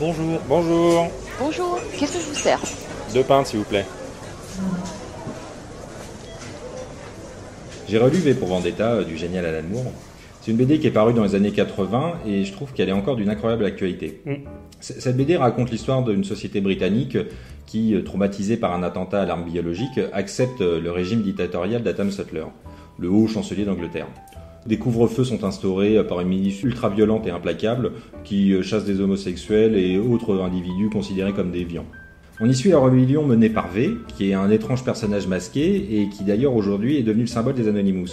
Bonjour. Bonjour. Bonjour, qu'est-ce que je vous sers Deux pintes, s'il vous plaît. J'ai relu V pour Vendetta euh, du génial Alan Moore. C'est une BD qui est parue dans les années 80 et je trouve qu'elle est encore d'une incroyable actualité. Mm. Cette BD raconte l'histoire d'une société britannique qui, euh, traumatisée par un attentat à l'arme biologique, accepte euh, le régime dictatorial d'Adam Sutler, le haut chancelier d'Angleterre. Des couvre-feux sont instaurés euh, par une milice ultra-violente et implacable qui euh, chasse des homosexuels et autres individus considérés comme déviants. On y suit la rébellion menée par V, qui est un étrange personnage masqué et qui d'ailleurs aujourd'hui est devenu le symbole des Anonymous.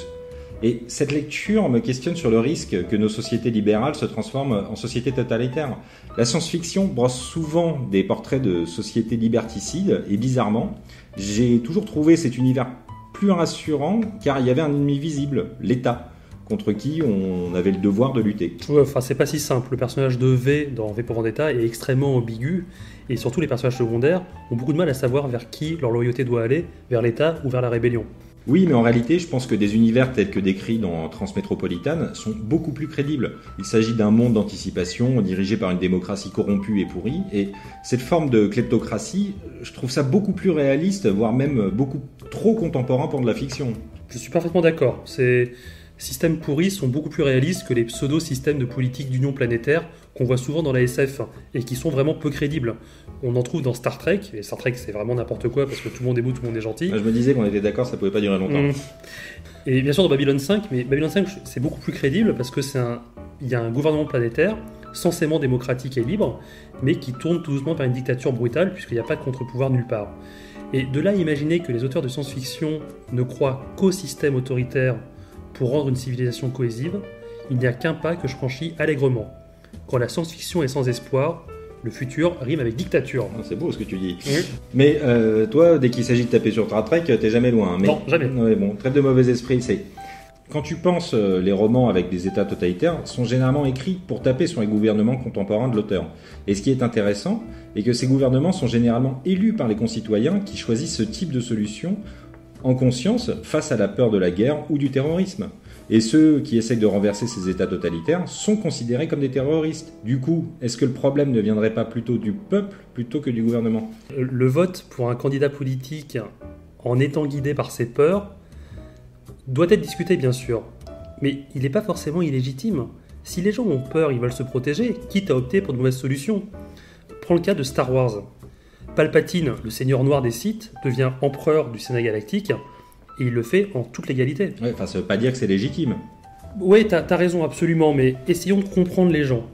Et cette lecture me questionne sur le risque que nos sociétés libérales se transforment en sociétés totalitaires. La science-fiction brosse souvent des portraits de sociétés liberticides et bizarrement, j'ai toujours trouvé cet univers plus rassurant car il y avait un ennemi visible, l'État, contre qui on avait le devoir de lutter. Ouais, enfin, c'est pas si simple. Le personnage de V dans V pour Vendetta est extrêmement ambigu, et surtout les personnages secondaires ont beaucoup de mal à savoir vers qui leur loyauté doit aller, vers l'État ou vers la rébellion. Oui, mais en réalité, je pense que des univers tels que décrits dans Transmétropolitane sont beaucoup plus crédibles. Il s'agit d'un monde d'anticipation dirigé par une démocratie corrompue et pourrie, et cette forme de kleptocratie, je trouve ça beaucoup plus réaliste, voire même beaucoup trop contemporain pour de la fiction. Je suis parfaitement d'accord. Ces systèmes pourris sont beaucoup plus réalistes que les pseudo-systèmes de politique d'union planétaire qu'on voit souvent dans la SF et qui sont vraiment peu crédibles. On en trouve dans Star Trek, et Star Trek c'est vraiment n'importe quoi parce que tout le monde est beau, tout le monde est gentil. Je me disais qu'on était d'accord, ça pouvait pas durer longtemps. Mm. Et bien sûr dans Babylon 5, mais Babylon 5 c'est beaucoup plus crédible parce que c'est un, il y a un gouvernement planétaire censément démocratique et libre, mais qui tourne tout doucement vers une dictature brutale puisqu'il n'y a pas de contre-pouvoir nulle part. Et de là imaginer que les auteurs de science-fiction ne croient qu'au système autoritaire pour rendre une civilisation cohésive, il n'y a qu'un pas que je franchis allègrement. Quand la science-fiction est sans espoir, le futur rime avec dictature. Ah, C'est beau ce que tu dis. Oui. Mais euh, toi, dès qu'il s'agit de taper sur Star Trek, t'es jamais loin. hein. Mais, Non, jamais. Ouais, bon, trêve de mauvais esprit, c'est. Quand tu penses, euh, les romans avec des états totalitaires sont généralement écrits pour taper sur les gouvernements contemporains de l'auteur. Et ce qui est intéressant est que ces gouvernements sont généralement élus par les concitoyens qui choisissent ce type de solution en conscience face à la peur de la guerre ou du terrorisme. Et ceux qui essayent de renverser ces états totalitaires sont considérés comme des terroristes. Du coup, est-ce que le problème ne viendrait pas plutôt du peuple plutôt que du gouvernement? Le vote pour un candidat politique en étant guidé par ses peurs doit être discuté bien sûr, mais il n'est pas forcément illégitime. Si les gens ont peur, ils veulent se protéger, quitte à opter pour de mauvaises solutions. Prends le cas de Star Wars. Palpatine, le seigneur noir des Sith, devient empereur du Sénat galactique, et il le fait en toute légalité. Ouais, Enfin, ça veut pas dire que c'est légitime. Ouais, t'as as raison absolument, mais essayons de comprendre les gens.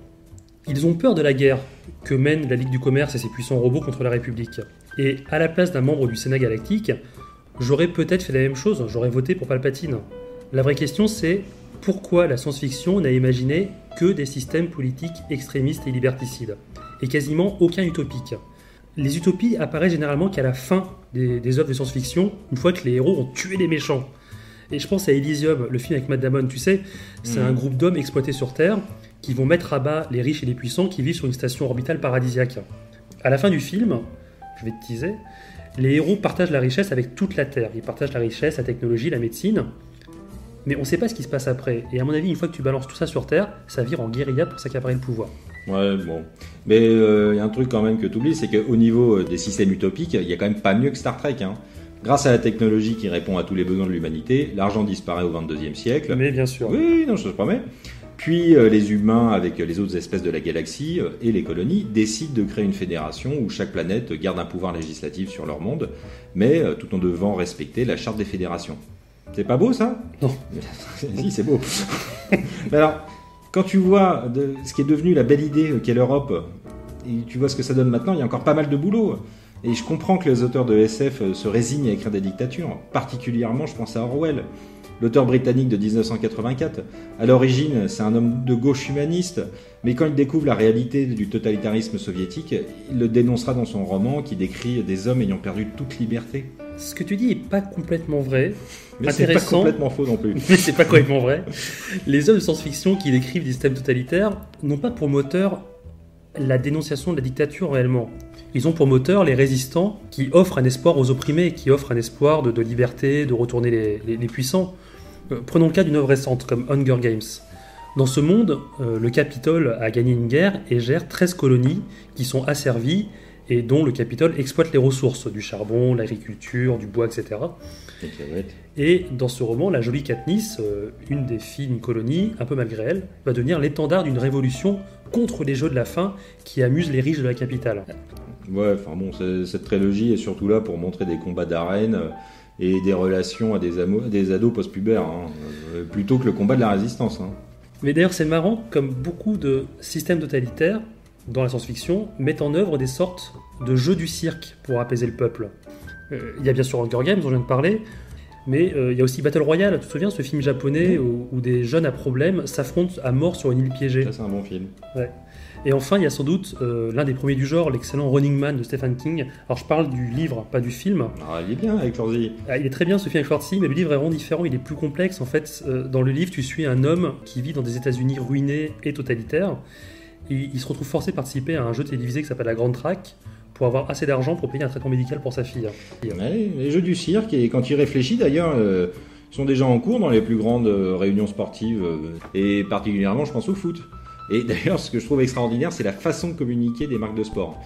Ils ont peur de la guerre que mène la Ligue du Commerce et ses puissants robots contre la République. Et à la place d'un membre du Sénat galactique, j'aurais peut-être fait la même chose, j'aurais voté pour Palpatine. La vraie question c'est pourquoi la science-fiction n'a imaginé que des systèmes politiques extrémistes et liberticides, et quasiment aucun utopique. Les utopies apparaissent généralement qu'à la fin des, des œuvres de science-fiction, une fois que les héros ont tué les méchants. Et je pense à Elysium, le film avec Matt Damon, tu sais, c'est un groupe d'hommes exploités sur Terre qui vont mettre à bas les riches et les puissants qui vivent sur une station orbitale paradisiaque. À la fin du film, je vais te teaser, les héros partagent la richesse avec toute la Terre. Ils partagent la richesse, la technologie, la médecine. Mais on ne sait pas ce qui se passe après. Et à mon avis, une fois que tu balances tout ça sur Terre, ça vire en guérilla pour s'accaparer le pouvoir. Ouais, bon. Mais il y a un truc quand même que tu oublies, c'est qu'au niveau euh, des systèmes utopiques, il y a quand même pas mieux que Star Trek. Hein. Grâce à la technologie qui répond à tous les besoins de l'humanité, l'argent disparaît au 22e siècle. Mais bien sûr. Oui, non, je te promets. Puis euh, les humains, avec les autres espèces de la galaxie euh, et les colonies, décident de créer une fédération où chaque planète garde un pouvoir législatif sur leur monde, mais euh, tout en devant respecter la charte des fédérations. C'est pas beau ça? Non. si, c'est beau. Mais alors, quand tu vois ce qui est devenu la belle idée qu'est l'Europe, et tu vois ce que ça donne maintenant, il y a encore pas mal de boulot. Et je comprends que les auteurs de SF euh, se résignent à écrire des dictatures. Particulièrement, je pense à Orwell, l'auteur britannique de 1984. À l'origine, c'est un homme de gauche humaniste, mais quand il découvre la réalité du totalitarisme soviétique, il le dénoncera dans son roman qui décrit des hommes ayant perdu toute liberté. Ce que tu dis est pas complètement vrai, Mais c'est pas complètement faux non plus. mais c'est pas complètement vrai. Les œuvres de science-fiction qui décrivent des systèmes totalitaires n'ont pas pour moteur la dénonciation de la dictature réellement. Ils ont pour moteur les résistants qui offrent un espoir aux opprimés, qui offrent un espoir de, de liberté, de retourner les, les- les puissants. Euh, prenons le cas d'une œuvre récente comme Hunger Games. Dans ce monde, euh, le Capitole a gagné une guerre et gère 13 colonies qui sont asservies et dont le Capitole exploite les ressources, du charbon, l'agriculture, du bois, etc. Et dans ce roman, la jolie Katniss, euh, une des filles d'une colonie, un peu malgré elle, va devenir l'étendard d'une révolution contre les jeux de la faim qui amusent les riches de la capitale. Ouais, enfin bon, cette trilogie est surtout là pour montrer des combats d'arène euh, et des relations à des, des ados post-pubères, hein, euh, plutôt que le combat de la résistance. Hein. Mais d'ailleurs, c'est marrant, comme beaucoup de systèmes totalitaires dans la science-fiction mettent en œuvre des sortes de jeux du cirque pour apaiser le peuple. Euh, il y a bien sûr Hunger Games dont je viens de parler, mais euh, il y a aussi Battle Royale, tu te souviens, ce film japonais où, des jeunes à problème s'affrontent à mort sur une île piégée. Ça, c'est un bon film. Ouais. Et enfin, il y a sans doute euh, l'un des premiers du genre, l'excellent Running Man de Stephen King. Alors, je parle du livre, pas du film. Ah, il est bien avec Schwarzy. Ah, il est très bien ce film avec Schwarzy, mais le livre est vraiment différent, il est plus complexe. En fait, dans le livre, tu suis un homme qui vit dans des États-Unis ruinés et totalitaires. Il se retrouve forcé de participer à un jeu télévisé qui s'appelle La Grande Track pour avoir assez d'argent pour payer un traitement médical pour sa fille. les jeux du cirque, et quand il réfléchit d'ailleurs, euh, sont déjà en cours dans les plus grandes euh, réunions sportives, euh, et particulièrement je pense au foot. Et d'ailleurs, ce que je trouve extraordinaire, c'est la façon de communiquer des marques de sport.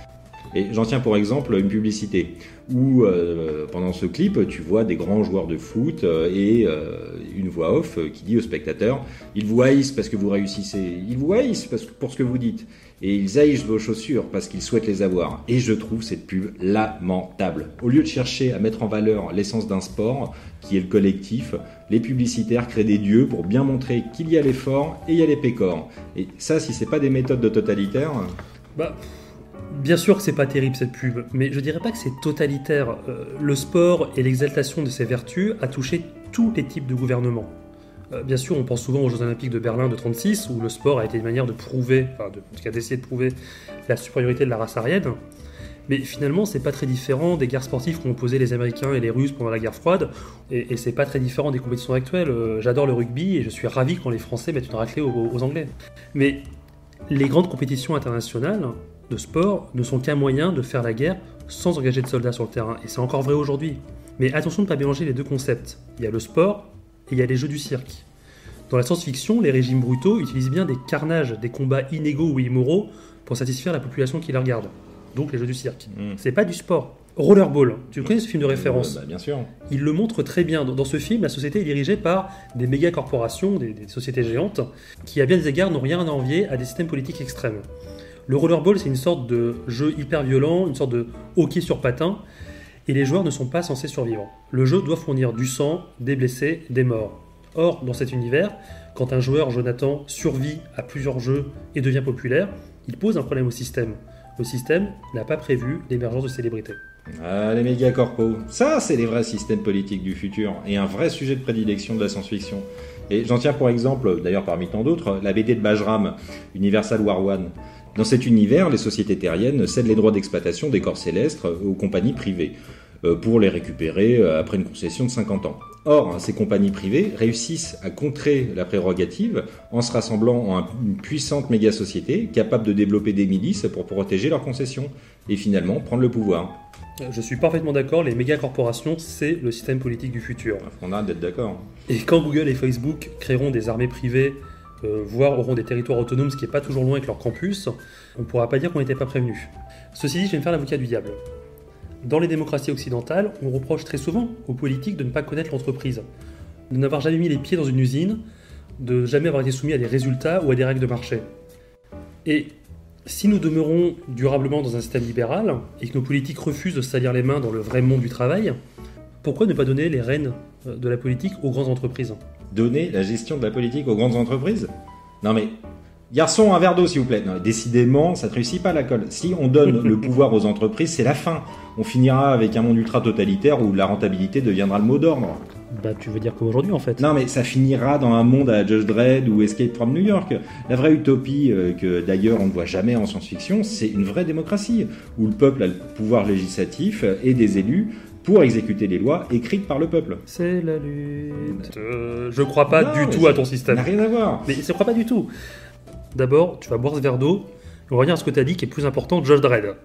Et j'en tiens pour exemple une publicité où euh, pendant ce clip, tu vois des grands joueurs de foot euh, et euh, une voix off qui dit aux spectateurs ils vous haïssent parce que vous réussissez, ils vous haïssent parce pour ce que vous dites, et ils haïssent vos chaussures parce qu'ils souhaitent les avoir. Et je trouve cette pub lamentable. Au lieu de chercher à mettre en valeur l'essence d'un sport, qui est le collectif, les publicitaires créent des dieux pour bien montrer qu'il y a l'effort et il y a les pécores. Et ça, si c'est pas des méthodes de totalitaire. Bah. Bien sûr que c'est pas terrible cette pub, mais je dirais pas que c'est totalitaire. Euh, le sport et l'exaltation de ses vertus a touché tous les types de gouvernements. Euh, bien sûr, on pense souvent aux Jeux Olympiques de Berlin de 36, où le sport a été une manière de prouver, enfin, de, d'essayer de prouver la supériorité de la race aryenne. Mais finalement, c'est pas très différent des guerres sportives qu'ont opposé les Américains et les Russes pendant la guerre froide, et, c'est pas très différent des compétitions actuelles. Euh, j'adore le rugby et je suis ravi quand les Français mettent une raclée aux Anglais. Mais les grandes compétitions internationales, de sport ne sont qu'un moyen de faire la guerre sans engager de soldats sur le terrain. Et c'est encore vrai aujourd'hui. Mais attention de ne pas mélanger les deux concepts. Il y a le sport et il y a les jeux du cirque. Dans la science-fiction, les régimes brutaux utilisent bien des carnages, des combats inégaux ou immoraux pour satisfaire la population qui les regarde. Donc les jeux du cirque. Hmm. C'est pas du sport. Rollerball, tu connais ce film de référence bah, Bien sûr. Il le montre très bien. Dans ce film, la société est dirigée par des méga corporations, des, des sociétés géantes, qui à bien des égards n'ont rien à envier à des systèmes politiques extrêmes. Le rollerball, c'est une sorte de jeu hyper violent, une sorte de hockey sur patin, et les joueurs ne sont pas censés survivre. Le jeu doit fournir du sang, des blessés, des morts. Or, dans cet univers, quand un joueur, Jonathan, survit à plusieurs jeux et devient populaire, il pose un problème au système. Le système n'a pas prévu l'émergence de célébrités. Ah, les méga corpos. Ça, c'est les vrais systèmes politiques du futur et un vrai sujet de prédilection de la science-fiction. Et j'en tiens pour exemple, d'ailleurs parmi tant d'autres, la BD de Bajram, Universal War One. Dans cet univers, les sociétés terriennes cèdent les droits d'exploitation des corps célestes aux compagnies privées euh, pour les récupérer euh, après une concession de 50 ans. Or, ces compagnies privées réussissent à contrer la prérogative en se rassemblant en une puissante méga-société capable de développer des milices pour protéger leurs concessions et finalement prendre le pouvoir. Je suis parfaitement d'accord, les méga-corporations, c'est le système politique du futur. On a d'être d'accord. Et quand Google et Facebook créeront des armées privées euh, voire auront des territoires autonomes, ce qui n'est pas toujours loin avec leur campus, on ne pourra pas dire qu'on n'était pas prévenu. Ceci dit, je vais me faire l'avocat du diable. Dans les démocraties occidentales, on reproche très souvent aux politiques de ne pas connaître l'entreprise, de n'avoir jamais mis les pieds dans une usine, de jamais avoir été soumis à des résultats ou à des règles de marché. Et si nous demeurons durablement dans un système libéral et que nos politiques refusent de salir les mains dans le vrai monde du travail, pourquoi ne pas donner les rênes euh, de la politique aux grandes entreprises? Donner la gestion de la politique aux grandes entreprises Non mais, garçon, un verre d'eau s'il vous plaît. Non, décidément, ça ne réussit pas la colle. Si on donne le pouvoir aux entreprises, c'est la fin. On finira avec un monde ultra totalitaire où la rentabilité deviendra le mot d'ordre. Bah, tu veux dire comme aujourd'hui en fait Non, mais ça finira dans un monde à Judge Dredd ou Escape from New York. La vraie utopie, euh, que d'ailleurs on ne voit jamais en science-fiction, c'est une vraie démocratie, où le peuple a le pouvoir législatif et des élus pour exécuter les lois écrites par le peuple. C'est la lutte. Euh, je crois pas du tout à ton système. Ça n'a rien à voir. Mais je crois pas du tout. D'abord, tu vas boire ce verre d'eau. On va revenir à ce que tu as dit qui est plus important, Judge Dredd.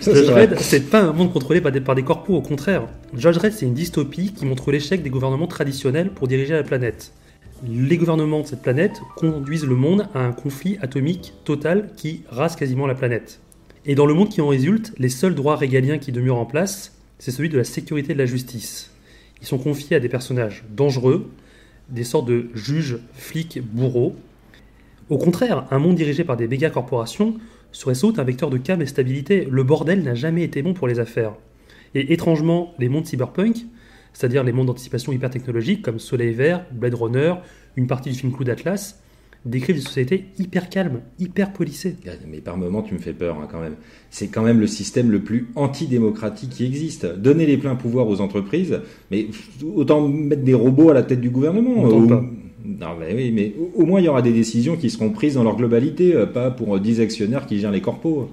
Judge Dredd, c'est pas un monde contrôlé par des, par des corpos, au contraire. Judge Dredd, c'est une dystopie qui montre l'échec des gouvernements traditionnels pour diriger la planète. les gouvernements de cette planète conduisent le monde à un conflit atomique total qui rase quasiment la planète. Et dans le monde qui en résulte, les seuls droits régaliens qui demeurent en place, c'est celui de la sécurité et de la justice. Ils sont confiés à des personnages dangereux, des sortes de juges, flics, bourreaux. Au contraire, un monde dirigé par des méga corporations serait sans un vecteur de calme et stabilité. Le bordel n'a jamais été bon pour les affaires. Et étrangement, les mondes cyberpunk, c'est-à-dire les mondes d'anticipation hyper technologiques comme Soleil Vert, Blade Runner, une partie du film Clou d'Atlas, décrivent des sociétés hyper calmes, hyper policées. Mais par moments, tu me fais peur hein, quand même. C'est quand même le système le plus antidémocratique qui existe. Donner les pleins pouvoirs aux entreprises, mais autant mettre des robots à la tête du gouvernement. Non, mais oui, mais au moins il y aura des décisions qui seront prises dans leur globalité, euh, pas pour 10 actionnaires qui gèrent les corpos.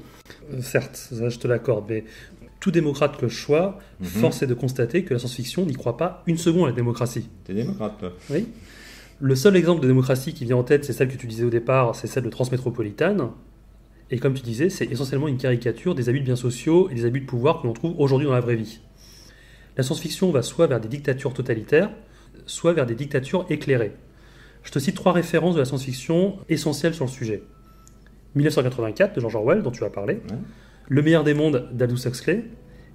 Euh, certes, ça je te l'accorde, mais tout démocrate que je sois, mhm. force est de constater que la science-fiction n'y croit pas une seconde à la démocratie. T'es démocrate, toi Oui. Le seul exemple de démocratie qui vient en tête, c'est celle que tu disais au départ, c'est celle de Transmétropolitane. Et comme tu disais, c'est essentiellement une caricature des abus de biens sociaux et des abus de pouvoir que l'on trouve aujourd'hui dans la vraie vie. La science-fiction va soit vers des dictatures totalitaires, soit vers des dictatures éclairées. Je te cite trois références de la science-fiction essentielles sur le sujet. 1984 de George Orwell, dont tu as parlé, Le meilleur des mondes d'Aldous Huxley,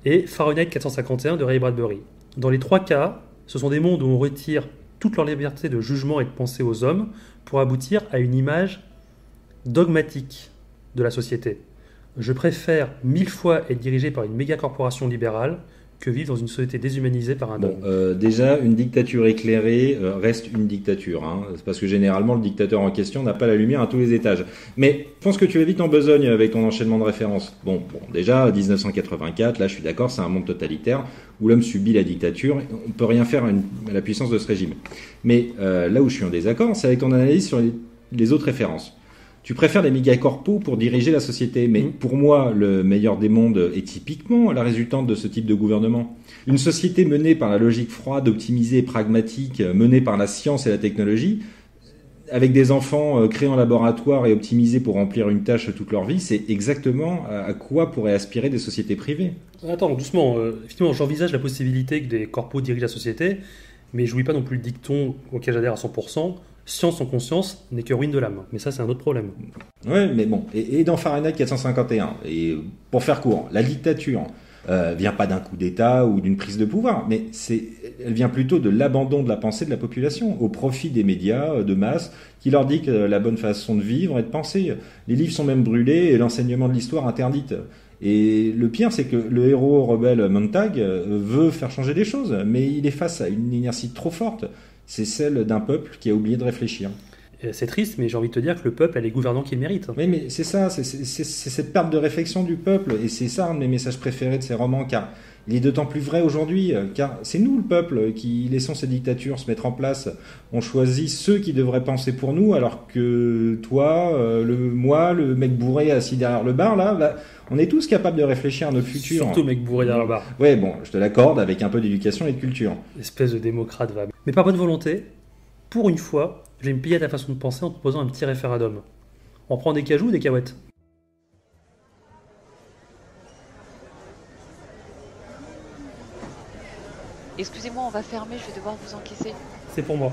et Fahrenheit 451 de Ray Bradbury. Dans les trois cas, ce sont des mondes où on retire toute leur liberté de jugement et de pensée aux hommes pour aboutir à une image dogmatique de la société. Je préfère mille fois être dirigé par une méga corporation libérale que vivre dans une société déshumanisée par un bon, euh, déjà, une dictature éclairée euh, reste une dictature. Hein, parce que généralement, le dictateur en question n'a pas la lumière à tous les étages. Mais je pense que tu es vite en besogne avec ton enchaînement de références. Bon, bon déjà, 1984, là je suis d'accord, c'est un monde totalitaire où l'homme subit la dictature. On peut rien faire à, la puissance de ce régime. Mais euh, là où je suis en désaccord, c'est avec ton analyse sur les autres références. Tu préfères les mégacorpos pour diriger la société, mais mm. pour moi, le meilleur des mondes est typiquement la résultante de ce type de gouvernement. Une société menée par la logique froide, optimisée, pragmatique, menée par la science et la technologie, avec des enfants euh, créés en laboratoire et optimisés pour remplir une tâche toute leur vie, c'est exactement à quoi pourraient aspirer des sociétés privées. Attends, doucement. Euh, effectivement, j'envisage la possibilité que des corpos dirigent la société, mais je n'oublie pas non plus le dicton auquel j'adhère à 100% science en conscience n'est que ruine de l'âme. Mais ça, c'est un autre problème. Oui, mais bon. Et, dans Fahrenheit 451, et pour faire court, la dictature euh, vient pas d'un coup d'État ou d'une prise de pouvoir, mais elle vient plutôt de l'abandon de la pensée de la population au profit des médias euh, de masse qui leur dit que la bonne façon de vivre et de penser. Les livres sont même brûlés et l'enseignement de l'histoire interdite. Et le pire, c'est que le héros rebelle Montag euh, veut faire changer les choses, mais il est face à une inertie trop forte c'est celle d'un peuple qui a oublié de réfléchir. C'est triste, mais j'ai envie de te dire que le peuple a les gouvernants qu'il mérite. Oui, mais c'est ça, c'est cette perte de réflexion du peuple, et c'est ça un de mes messages préférés de ces romans, car il est d'autant plus vrai aujourd'hui, car c'est nous le peuple qui laissons ces dictatures se mettre en place. On choisit ceux qui devraient penser pour nous, alors que toi, euh, le moi, le mec bourré assis derrière le bar, là, là on est tous capables de réfléchir à notre futur. Surtout mec bourré derrière le bar. Ouais, bon, je te l'accorde, avec un peu d'éducation et de culture. Espèce de démocrate, va. Mais par bonne volonté, pour une fois, je vais me piller à ta façon de penser en te posant un petit référendum. On prend des cajous ou des cahuètes Excusez-moi, on va fermer, je vais devoir vous encaisser. C'est pour moi.